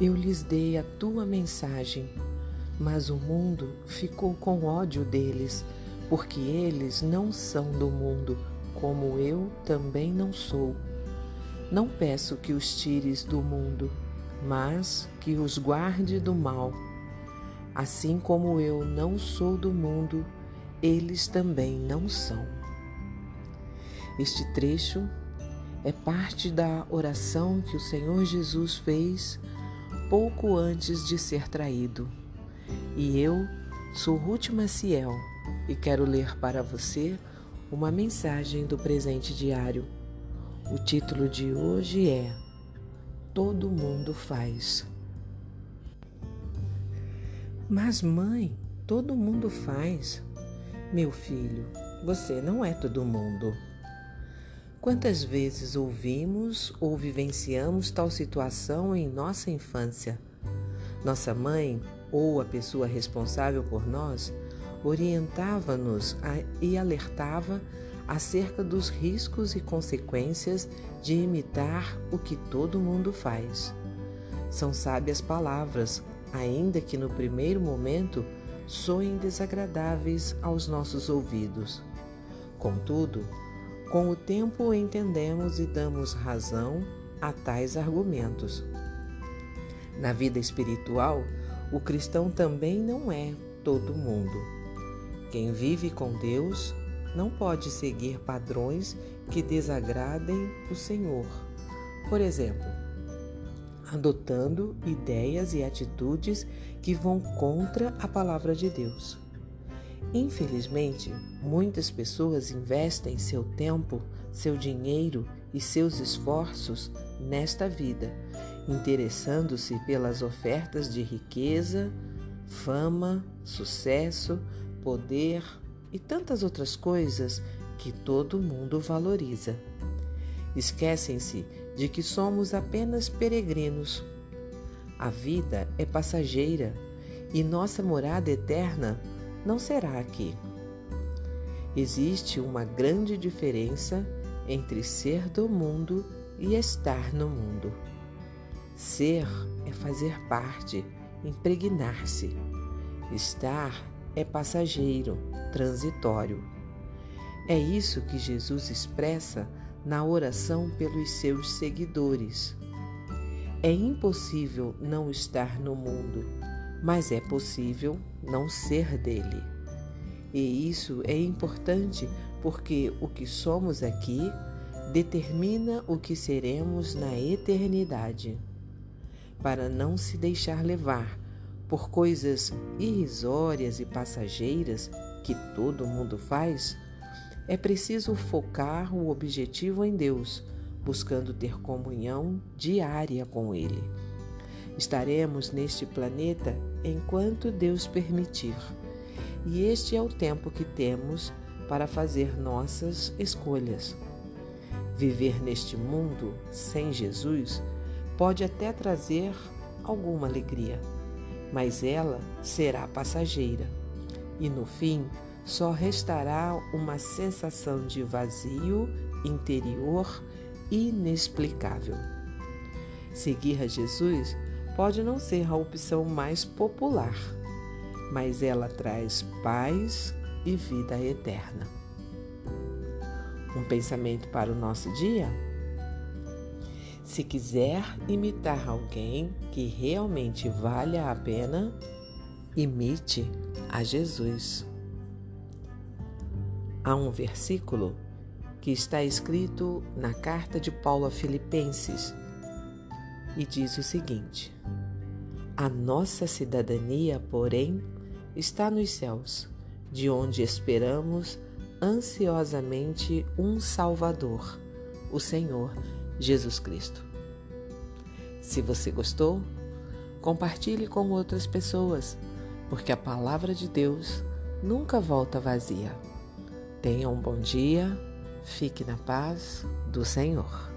Eu lhes dei a tua mensagem, mas o mundo ficou com ódio deles, porque eles não são do mundo, como eu também não sou. Não peço que os tires do mundo, mas que os guarde do mal. Assim como eu não sou do mundo, eles também não são. Este trecho é parte da oração que o Senhor Jesus fez pouco antes de ser traído. E eu sou Ruth Maciel e quero ler para você uma mensagem do presente diário. O título de hoje é Todo mundo faz. Mas, mãe, todo mundo faz. Meu filho, você não é todo mundo. Quantas vezes ouvimos ou vivenciamos tal situação em nossa infância? Nossa mãe ou a pessoa responsável por nós orientava-nos e alertava acerca dos riscos e consequências de imitar o que todo mundo faz. São sábias palavras, ainda que no primeiro momento soem desagradáveis aos nossos ouvidos. Contudo, com o tempo entendemos e damos razão a tais argumentos. Na vida espiritual, o cristão também não é todo mundo. Quem vive com Deus não pode seguir padrões que desagradem o Senhor. Por exemplo, adotando ideias e atitudes que vão contra a palavra de Deus. Infelizmente, muitas pessoas investem seu tempo, seu dinheiro e seus esforços nesta vida, interessando-se pelas ofertas de riqueza, fama, sucesso, poder e tantas outras coisas que todo mundo valoriza. Esquecem-se de que somos apenas peregrinos. A vida é passageira e nossa morada eterna não será aqui. Existe uma grande diferença entre ser do mundo e estar no mundo. Ser é fazer parte, impregnar-se. Estar é passageiro, transitório. É isso que Jesus expressa na oração pelos seus seguidores. É impossível não estar no mundo, mas é possível não ser dele. E isso é importante porque o que somos aqui determina o que seremos na eternidade. Para não se deixar levar por coisas irrisórias e passageiras que todo mundo faz, é preciso focar o objetivo em Deus, buscando ter comunhão diária com Ele. Estaremos neste planeta enquanto Deus permitir, e este é o tempo que temos para fazer nossas escolhas. Viver neste mundo sem Jesus pode até trazer alguma alegria, mas ela será passageira, e no fim só restará uma sensação de vazio interior inexplicável. Seguir a Jesus pode não ser a opção mais popular, mas ela traz paz e vida eterna. Um pensamento para o nosso dia? Se quiser imitar alguém que realmente valha a pena, imite a Jesus há um versículo que está escrito na carta de Paulo a Filipenses e diz o seguinte: A nossa cidadania, porém, está nos céus, de onde esperamos ansiosamente um Salvador, o Senhor Jesus Cristo. Se você gostou, compartilhe com outras pessoas, porque a palavra de Deus nunca volta vazia. Tenha um bom dia, fique na paz do Senhor.